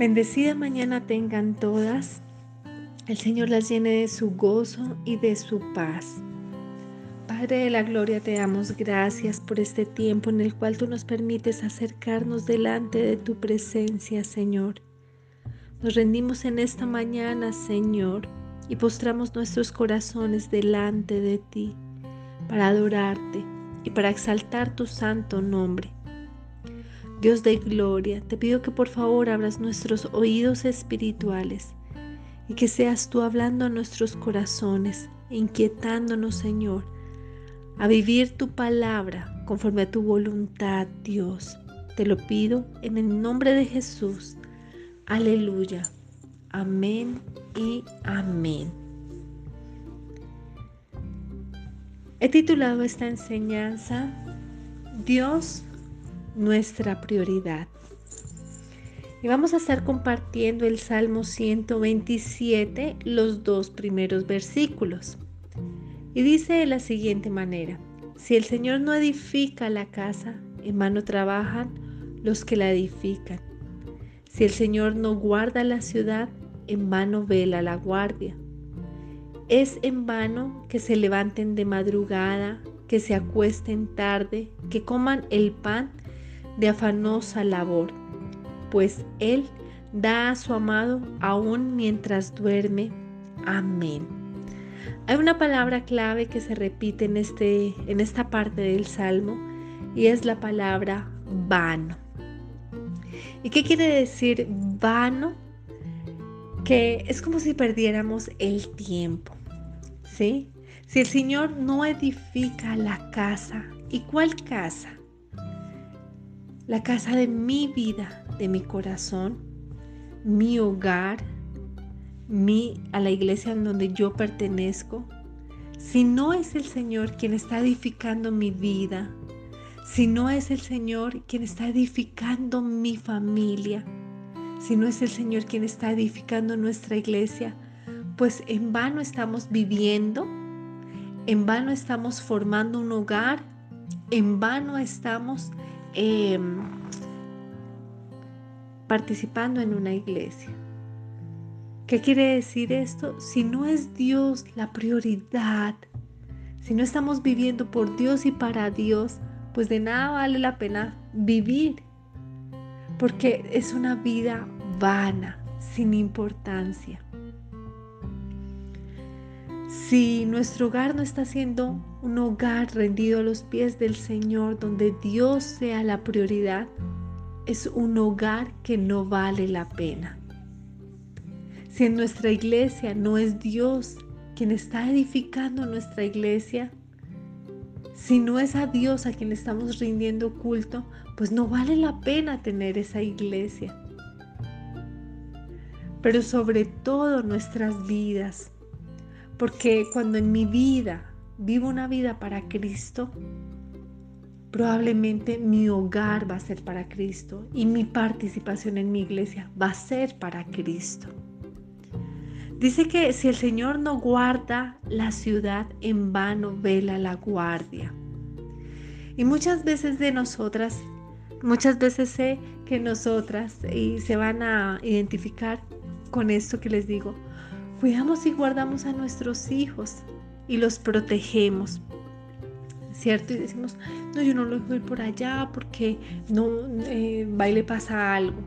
Bendecida mañana tengan todas. El Señor las llene de su gozo y de su paz. Padre de la Gloria, te damos gracias por este tiempo en el cual tú nos permites acercarnos delante de tu presencia, Señor. Nos rendimos en esta mañana, Señor, y postramos nuestros corazones delante de ti para adorarte y para exaltar tu santo nombre. Dios de gloria, te pido que por favor abras nuestros oídos espirituales y que seas tú hablando a nuestros corazones, inquietándonos, Señor, a vivir tu palabra conforme a tu voluntad, Dios. Te lo pido en el nombre de Jesús. Aleluya. Amén y amén. He titulado esta enseñanza Dios nuestra prioridad. Y vamos a estar compartiendo el Salmo 127, los dos primeros versículos. Y dice de la siguiente manera, si el Señor no edifica la casa, en vano trabajan los que la edifican. Si el Señor no guarda la ciudad, en vano vela la guardia. Es en vano que se levanten de madrugada, que se acuesten tarde, que coman el pan de afanosa labor, pues Él da a su amado aún mientras duerme. Amén. Hay una palabra clave que se repite en, este, en esta parte del Salmo y es la palabra vano. ¿Y qué quiere decir vano? Que es como si perdiéramos el tiempo. ¿Sí? Si el Señor no edifica la casa, ¿y cuál casa? La casa de mi vida, de mi corazón, mi hogar, mi, a la iglesia en donde yo pertenezco. Si no es el Señor quien está edificando mi vida, si no es el Señor quien está edificando mi familia, si no es el Señor quien está edificando nuestra iglesia, pues en vano estamos viviendo, en vano estamos formando un hogar, en vano estamos Em, participando en una iglesia. ¿Qué quiere decir esto? Si no es Dios la prioridad, si no estamos viviendo por Dios y para Dios, pues de nada vale la pena vivir, porque es una vida vana, sin importancia. Si nuestro hogar no está siendo un hogar rendido a los pies del Señor, donde Dios sea la prioridad, es un hogar que no vale la pena. Si en nuestra iglesia no es Dios quien está edificando nuestra iglesia, si no es a Dios a quien estamos rindiendo culto, pues no vale la pena tener esa iglesia. Pero sobre todo nuestras vidas, porque cuando en mi vida vivo una vida para Cristo, probablemente mi hogar va a ser para Cristo y mi participación en mi iglesia va a ser para Cristo. Dice que si el Señor no guarda la ciudad, en vano vela la guardia. Y muchas veces de nosotras, muchas veces sé que nosotras, y se van a identificar con esto que les digo, cuidamos y guardamos a nuestros hijos y los protegemos. ¿Cierto? Y decimos, no, yo no lo ir por allá porque no eh, le pasa algo.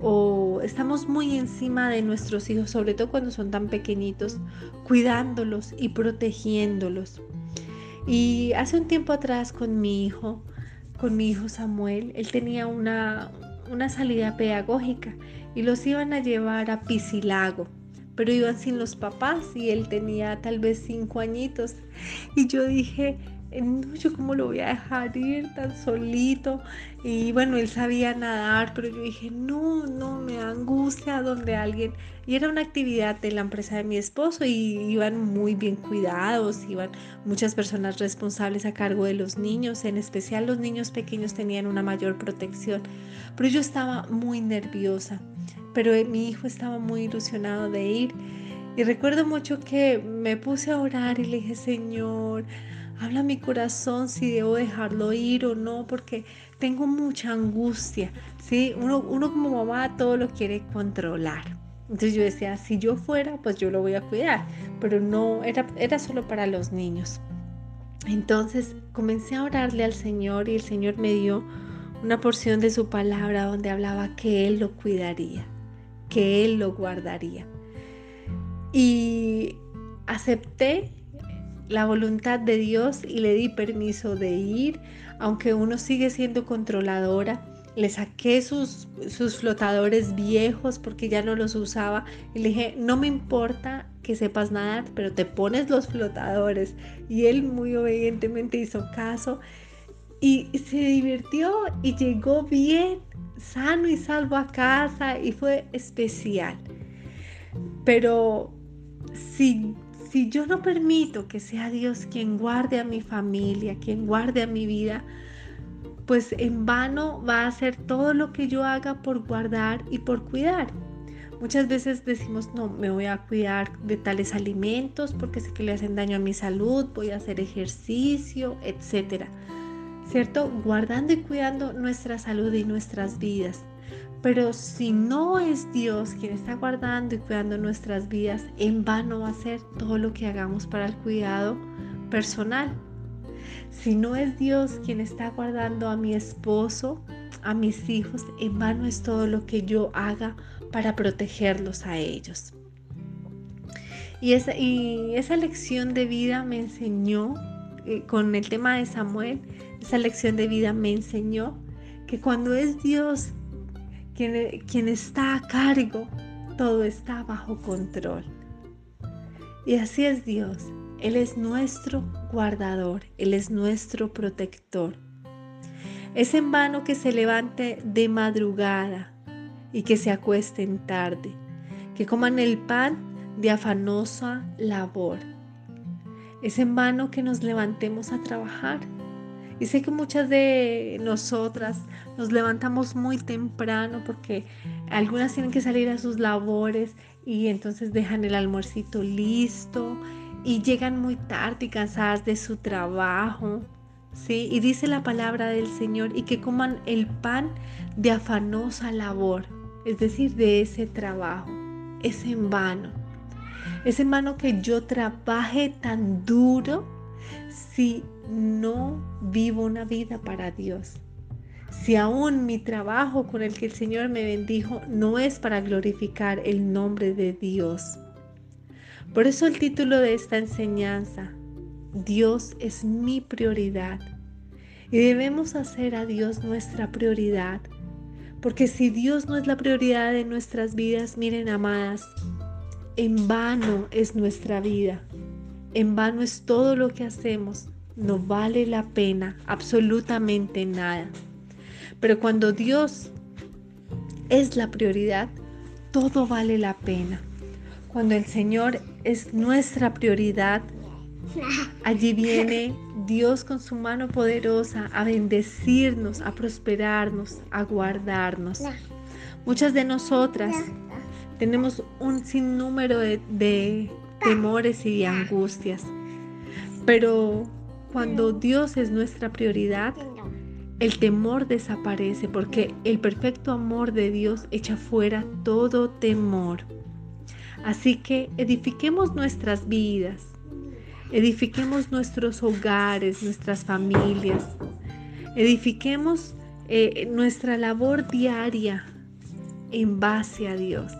O estamos muy encima de nuestros hijos, sobre todo cuando son tan pequeñitos, cuidándolos y protegiéndolos. Y hace un tiempo atrás con mi hijo, con mi hijo Samuel, él tenía una, una salida pedagógica y los iban a llevar a Pisilago pero iban sin los papás y él tenía tal vez cinco añitos. Y yo dije, no, yo cómo lo voy a dejar ir tan solito. Y bueno, él sabía nadar, pero yo dije, no, no, me angustia donde alguien... Y era una actividad de la empresa de mi esposo y iban muy bien cuidados, iban muchas personas responsables a cargo de los niños, en especial los niños pequeños tenían una mayor protección. Pero yo estaba muy nerviosa pero mi hijo estaba muy ilusionado de ir. Y recuerdo mucho que me puse a orar y le dije, Señor, Habla mi corazón si debo dejarlo ir o no, porque tengo mucha angustia. ¿sí? Uno, uno como mamá todo lo quiere controlar. Entonces yo decía, si yo fuera, pues yo lo voy a cuidar, pero no, era, era solo para los niños. Entonces comencé a orarle al Señor y el Señor me dio una porción de su palabra donde hablaba que Él lo cuidaría, que Él lo guardaría. Y acepté la voluntad de Dios y le di permiso de ir, aunque uno sigue siendo controladora le saqué sus, sus flotadores viejos porque ya no los usaba y le dije, no me importa que sepas nadar, pero te pones los flotadores. Y él muy obedientemente hizo caso y se divirtió y llegó bien, sano y salvo a casa y fue especial. Pero si, si yo no permito que sea Dios quien guarde a mi familia, quien guarde a mi vida, pues en vano va a ser todo lo que yo haga por guardar y por cuidar. Muchas veces decimos, no, me voy a cuidar de tales alimentos porque sé que le hacen daño a mi salud, voy a hacer ejercicio, etcétera. ¿Cierto? Guardando y cuidando nuestra salud y nuestras vidas. Pero si no es Dios quien está guardando y cuidando nuestras vidas, en vano va a ser todo lo que hagamos para el cuidado personal. Si no es Dios quien está guardando a mi esposo, a mis hijos, en vano es todo lo que yo haga para protegerlos a ellos. Y esa, y esa lección de vida me enseñó, eh, con el tema de Samuel, esa lección de vida me enseñó que cuando es Dios quien, quien está a cargo, todo está bajo control. Y así es Dios. Él es nuestro guardador, Él es nuestro protector. Es en vano que se levante de madrugada y que se acuesten tarde, que coman el pan de afanosa labor. Es en vano que nos levantemos a trabajar. Y sé que muchas de nosotras nos levantamos muy temprano porque algunas tienen que salir a sus labores y entonces dejan el almuercito listo y llegan muy tarde y cansadas de su trabajo. ¿sí? Y dice la palabra del Señor y que coman el pan de afanosa labor, es decir, de ese trabajo. Es en vano. Es en vano que yo trabaje tan duro si no vivo una vida para Dios. Si aún mi trabajo con el que el Señor me bendijo no es para glorificar el nombre de Dios. Por eso el título de esta enseñanza, Dios es mi prioridad. Y debemos hacer a Dios nuestra prioridad. Porque si Dios no es la prioridad de nuestras vidas, miren amadas, en vano es nuestra vida. En vano es todo lo que hacemos. No vale la pena absolutamente nada. Pero cuando Dios es la prioridad, todo vale la pena. Cuando el Señor es nuestra prioridad, allí viene Dios con su mano poderosa a bendecirnos, a prosperarnos, a guardarnos. Muchas de nosotras tenemos un sinnúmero de, de temores y de angustias, pero cuando Dios es nuestra prioridad, el temor desaparece porque el perfecto amor de Dios echa fuera todo temor. Así que edifiquemos nuestras vidas, edifiquemos nuestros hogares, nuestras familias, edifiquemos eh, nuestra labor diaria en base a Dios.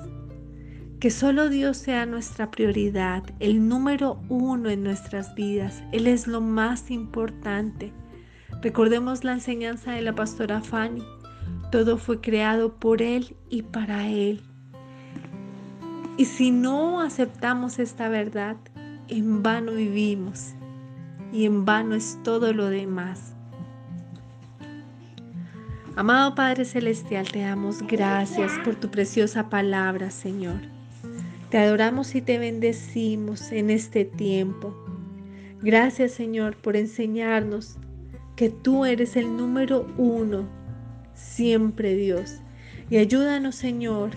Que solo Dios sea nuestra prioridad, el número uno en nuestras vidas. Él es lo más importante. Recordemos la enseñanza de la pastora Fanny. Todo fue creado por Él y para Él. Y si no aceptamos esta verdad, en vano vivimos y en vano es todo lo demás. Amado Padre Celestial, te damos gracias por tu preciosa palabra, Señor. Te adoramos y te bendecimos en este tiempo. Gracias, Señor, por enseñarnos que tú eres el número uno, siempre Dios. Y ayúdanos, Señor,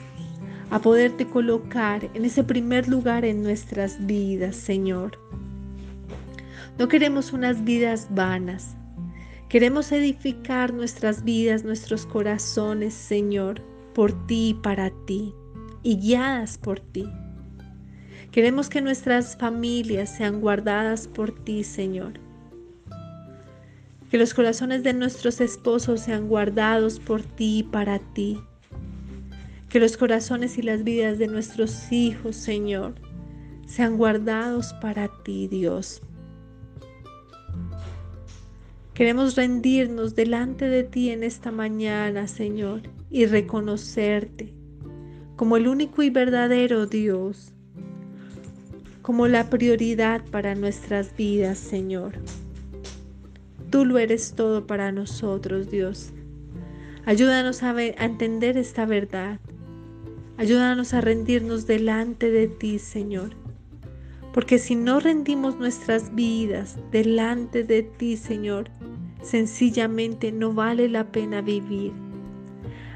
a poderte colocar en ese primer lugar en nuestras vidas, Señor. No queremos unas vidas vanas. Queremos edificar nuestras vidas, nuestros corazones, Señor, por ti y para ti, y guiadas por ti. Queremos que nuestras familias sean guardadas por ti, Señor. Que los corazones de nuestros esposos sean guardados por ti y para ti. Que los corazones y las vidas de nuestros hijos, Señor, sean guardados para ti, Dios. Queremos rendirnos delante de ti en esta mañana, Señor, y reconocerte como el único y verdadero Dios como la prioridad para nuestras vidas, Señor. Tú lo eres todo para nosotros, Dios. Ayúdanos a, entender esta verdad. Ayúdanos a rendirnos delante de ti, Señor. Porque si no rendimos nuestras vidas delante de ti, Señor, sencillamente no vale la pena vivir.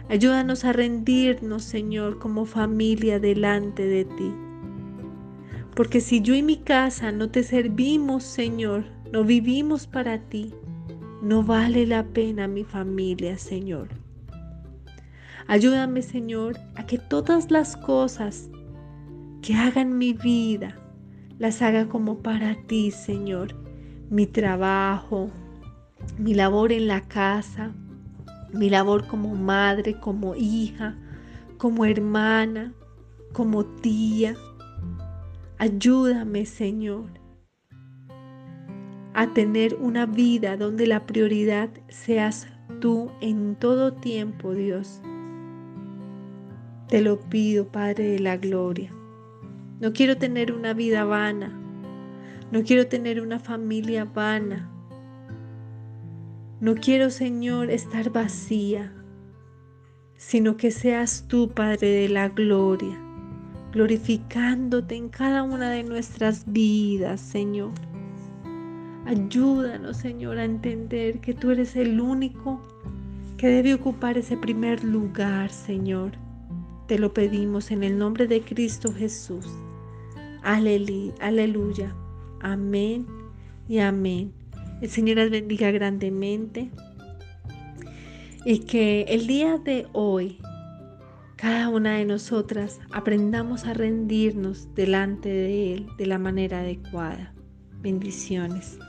Ayúdanos a rendirnos, Señor, como familia delante de ti. Porque si yo y mi casa no te servimos, Señor, no vivimos para ti, no vale la pena mi familia, Señor. Ayúdame, Señor, a que todas las cosas que hagan mi vida, las haga como para ti, Señor. Mi trabajo, mi labor en la casa, mi labor como madre, como hija, como hermana, como tía, Ayúdame, Señor, a tener una vida donde la prioridad seas tú en todo tiempo, Dios. Te lo pido, Padre de la Gloria. No quiero tener una vida vana. No quiero tener una familia vana. No quiero, Señor, estar vacía, sino que seas tú, Padre de la Gloria glorificándote en cada una de nuestras vidas, Señor. Ayúdanos, Señor, a entender que tú eres el único que debe ocupar ese primer lugar, Señor. Te lo pedimos en el nombre de Cristo Jesús. Aleluya. Amén y amén. El Señor las bendiga grandemente y que el día de hoy cada una de nosotras aprendamos a rendirnos delante de Él de la manera adecuada. Bendiciones.